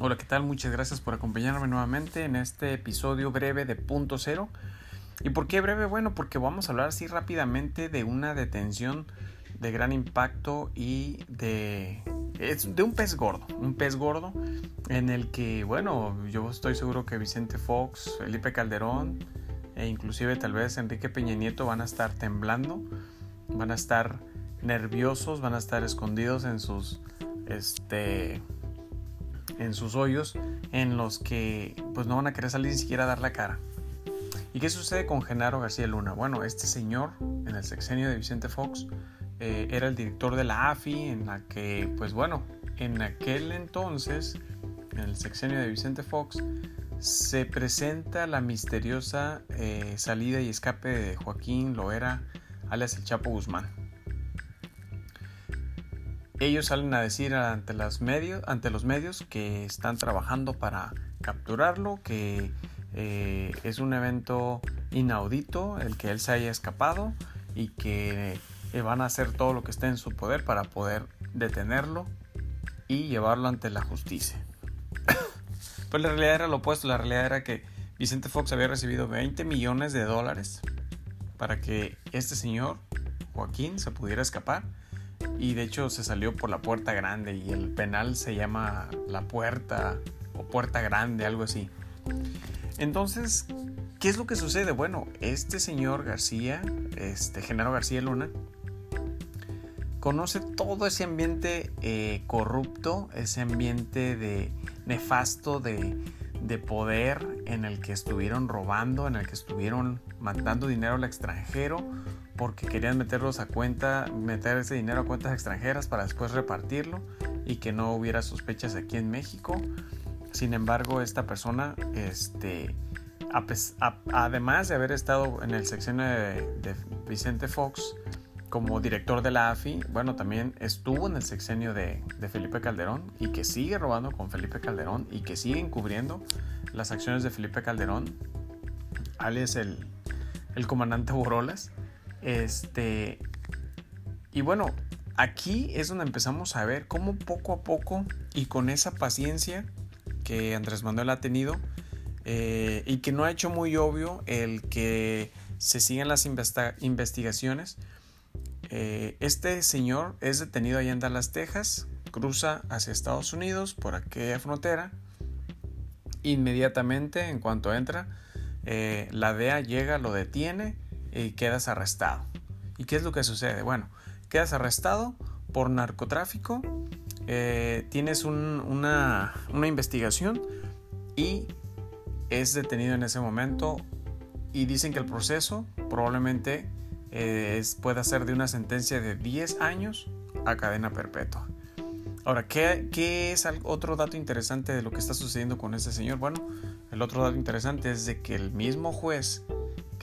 Hola, ¿qué tal? Muchas gracias por acompañarme nuevamente en este episodio breve de Punto Cero. ¿Y por qué breve? Bueno, porque vamos a hablar así rápidamente de una detención de gran impacto y de, de un pez gordo, un pez gordo en el que, bueno, yo estoy seguro que Vicente Fox, Felipe Calderón e inclusive tal vez Enrique Peña Nieto van a estar temblando, van a estar nerviosos, van a estar escondidos en sus, este, en sus hoyos en los que pues no van a querer salir ni siquiera a dar la cara. ¿Y qué sucede con Genaro García Luna? Bueno, este señor en el sexenio de Vicente Fox eh, era el director de la AFI en la que pues bueno, en aquel entonces, en el sexenio de Vicente Fox, se presenta la misteriosa eh, salida y escape de Joaquín Loera, alias el Chapo Guzmán ellos salen a decir ante, los medios, ante los medios que están trabajando para capturarlo, que eh, es un evento inaudito el que él se haya escapado y que eh, van a hacer todo lo que esté en su poder para poder detenerlo y llevarlo ante la justicia. pues la realidad era lo opuesto, la realidad era que Vicente Fox había recibido 20 millones de dólares para que este señor, Joaquín, se pudiera escapar y de hecho se salió por la puerta grande y el penal se llama la puerta o puerta grande, algo así. Entonces, ¿qué es lo que sucede? Bueno, este señor García, este Genaro García Luna, conoce todo ese ambiente eh, corrupto, ese ambiente de nefasto de, de poder en el que estuvieron robando, en el que estuvieron mandando dinero al extranjero porque querían meterlos a cuenta, meter ese dinero a cuentas extranjeras para después repartirlo y que no hubiera sospechas aquí en México. Sin embargo, esta persona, este, además de haber estado en el sexenio de, Vicente Fox como director de la AFI, bueno, también estuvo en el sexenio de, de, Felipe Calderón y que sigue robando con Felipe Calderón y que sigue encubriendo las acciones de Felipe Calderón, alias el, el comandante Borolas. Este, y bueno, aquí es donde empezamos a ver cómo poco a poco y con esa paciencia que Andrés Manuel ha tenido eh, y que no ha hecho muy obvio el que se sigan las investigaciones. Eh, este señor es detenido allá en Dallas, Texas, cruza hacia Estados Unidos por aquella frontera. Inmediatamente, en cuanto entra, eh, la DEA llega, lo detiene y quedas arrestado. ¿Y qué es lo que sucede? Bueno, quedas arrestado por narcotráfico, eh, tienes una, investigación y es detenido en ese momento y dicen que el proceso probablemente eh, pueda ser de una sentencia de 10 años a cadena perpetua. Ahora, ¿qué, ¿qué, es otro dato interesante de lo que está sucediendo con este señor? Bueno, el otro dato interesante es de que el mismo juez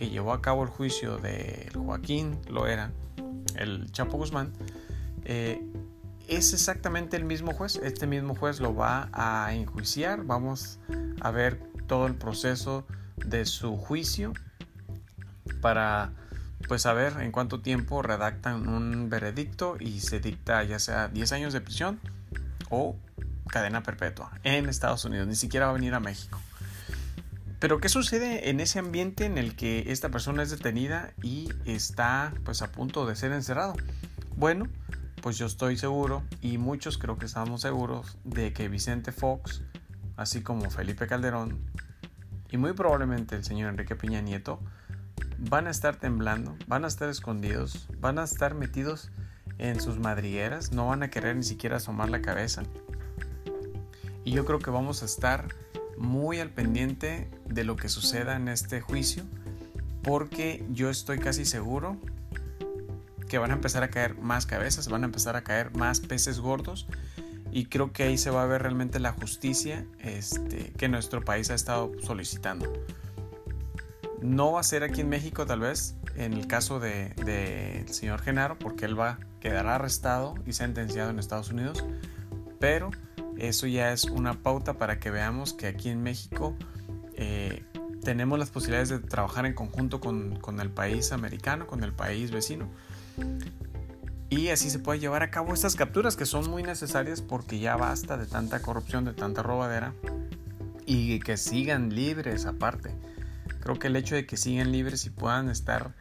que llevó a cabo el juicio de Joaquín lo era, el Chapo Guzmán, eh, es exactamente el mismo juez. Este mismo juez lo va a enjuiciar. Vamos a ver todo el proceso de su juicio para pues saber en cuánto tiempo redactan un veredicto y se dicta ya sea 10 años de prisión o cadena perpetua en Estados Unidos. Ni siquiera va a venir a México. Pero ¿qué sucede en ese ambiente en el que esta persona es detenida y está pues a punto de ser encerrado? Bueno, pues yo estoy seguro y muchos creo que estamos seguros de que Vicente Fox, así como Felipe Calderón y muy probablemente el señor Enrique Peña Nieto, van a estar temblando, van a estar escondidos, van a estar metidos en sus madrigueras, no van a querer ni siquiera asomar la cabeza. Y yo creo que vamos a estar muy al pendiente de lo que suceda en este juicio porque yo estoy casi seguro que van a empezar a caer más cabezas, van a empezar a caer más peces gordos y creo que ahí se va a ver realmente la justicia este, que nuestro país ha estado solicitando. No va a ser aquí en México tal vez, en el caso del de, señor Genaro, porque él va a quedar arrestado y sentenciado en Estados Unidos, pero eso ya es una pauta para que veamos que aquí en México eh, tenemos las posibilidades de trabajar en conjunto con, el país americano, con el país vecino. Y así se puede llevar a cabo estas capturas que son muy necesarias porque ya basta de tanta corrupción, de tanta robadera y que sigan libres aparte. Creo que el hecho de que sigan libres y puedan estar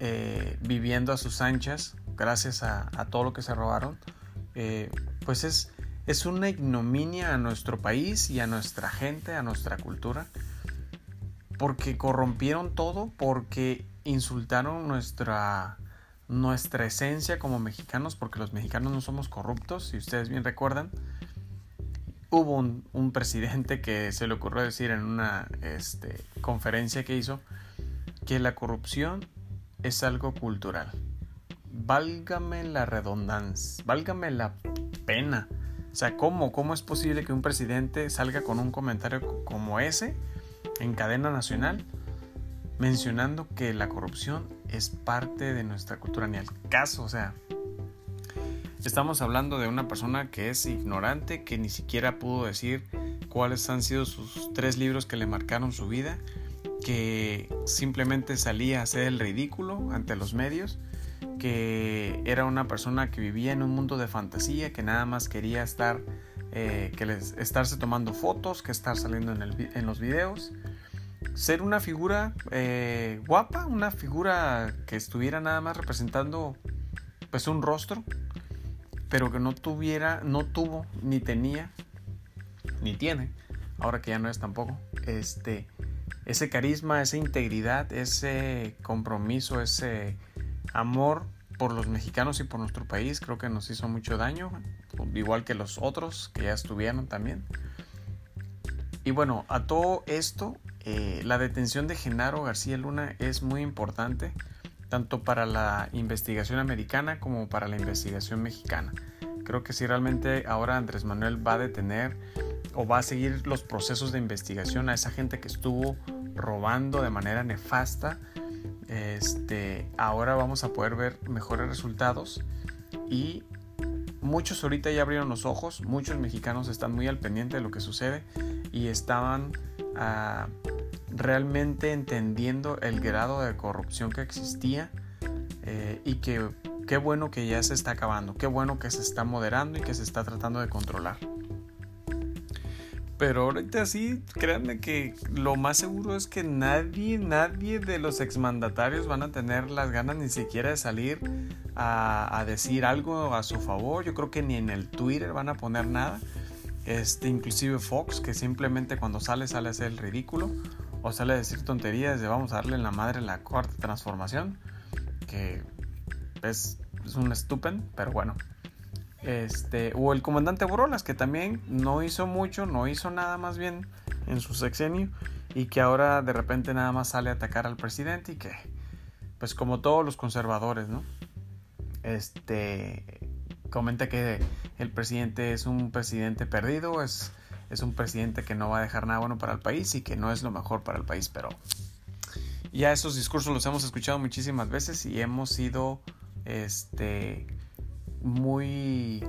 eh, viviendo a sus anchas gracias a, todo lo que se robaron, eh, pues es, es una ignominia a nuestro país y a nuestra gente, a nuestra cultura, porque corrompieron todo, porque insultaron nuestra nuestra esencia como mexicanos, porque los mexicanos no somos corruptos, si ustedes bien recuerdan. Hubo un, presidente que se le ocurrió decir en una este, conferencia que hizo que la corrupción es algo cultural. Válgame la redundancia, válgame la pena. O sea, ¿cómo, ¿cómo es posible que un presidente salga con un comentario como ese en cadena nacional mencionando que la corrupción es parte de nuestra cultura, ni al caso, o sea, estamos hablando de una persona que es ignorante, que ni siquiera pudo decir cuáles han sido sus tres libros que le marcaron su vida, que simplemente salía a hacer el ridículo ante los medios, que era una persona que vivía en un mundo de fantasía, que nada más quería estar, eh, que estarse tomando fotos, que estar saliendo en, el, en los videos. Ser una figura eh, guapa, una figura que estuviera nada más representando pues un rostro, pero que no tuviera, no tuvo, ni tenía, ni tiene, ahora que ya no es tampoco, este, ese carisma, esa integridad, ese compromiso, ese amor por los mexicanos y por nuestro país, creo que nos hizo mucho daño, igual que los otros que ya estuvieron también. Y bueno, a todo esto eh, la detención de Genaro García Luna es muy importante, tanto para la investigación americana como para la investigación mexicana. Creo que si realmente ahora Andrés Manuel va a detener o va a seguir los procesos de investigación a esa gente que estuvo robando de manera nefasta, este, ahora vamos a poder ver mejores resultados y muchos ahorita ya abrieron los ojos, muchos mexicanos están muy al pendiente de lo que sucede y estaban a realmente entendiendo el grado de corrupción que existía eh, y que qué bueno que ya se está acabando, qué bueno que se está moderando y que se está tratando de controlar. Pero ahorita sí, créanme que lo más seguro es que nadie, nadie de los exmandatarios van a tener las ganas ni siquiera de salir a, decir algo a su favor. Yo creo que ni en el Twitter van a poner nada. Este, inclusive Fox, que simplemente cuando sale sale a hacer el ridículo o sale a decir tonterías de vamos a darle en la madre la cuarta transformación, que es, un estúpido, pero bueno. Este, o el comandante Borolas, que también no hizo mucho, no hizo nada más bien en su sexenio, y que ahora de repente nada más sale a atacar al presidente y que, pues como todos los conservadores, ¿no? Este, comenta que el presidente es un presidente perdido, es es un presidente que no va a dejar nada bueno para el país y que no es lo mejor para el país, pero ya esos discursos los hemos escuchado muchísimas veces y hemos sido este muy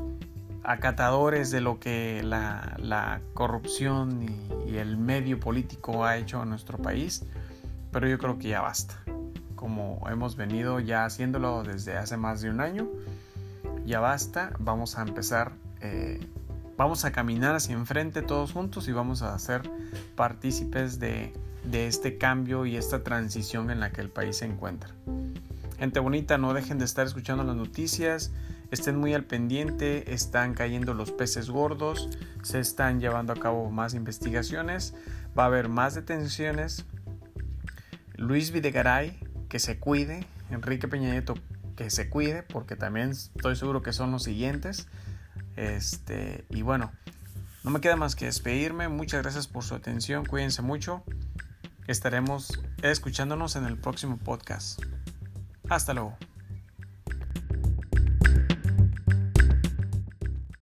acatadores de lo que la, corrupción y, y, el medio político ha hecho en nuestro país, pero yo creo que ya basta. Como hemos venido ya haciéndolo desde hace más de un año, ya basta, vamos a empezar eh, vamos a caminar hacia enfrente todos juntos y vamos a ser partícipes de, este cambio y esta transición en la que el país se encuentra. Gente bonita, no dejen de estar escuchando las noticias, estén muy al pendiente, están cayendo los peces gordos, se están llevando a cabo más investigaciones, va a haber más detenciones. Luis Videgaray, que se cuide, Enrique Peña Nieto, que se cuide, porque también estoy seguro que son los siguientes. Este, y bueno, no me queda más que despedirme. Muchas gracias por su atención. Cuídense mucho. Estaremos escuchándonos en el próximo podcast. Hasta luego.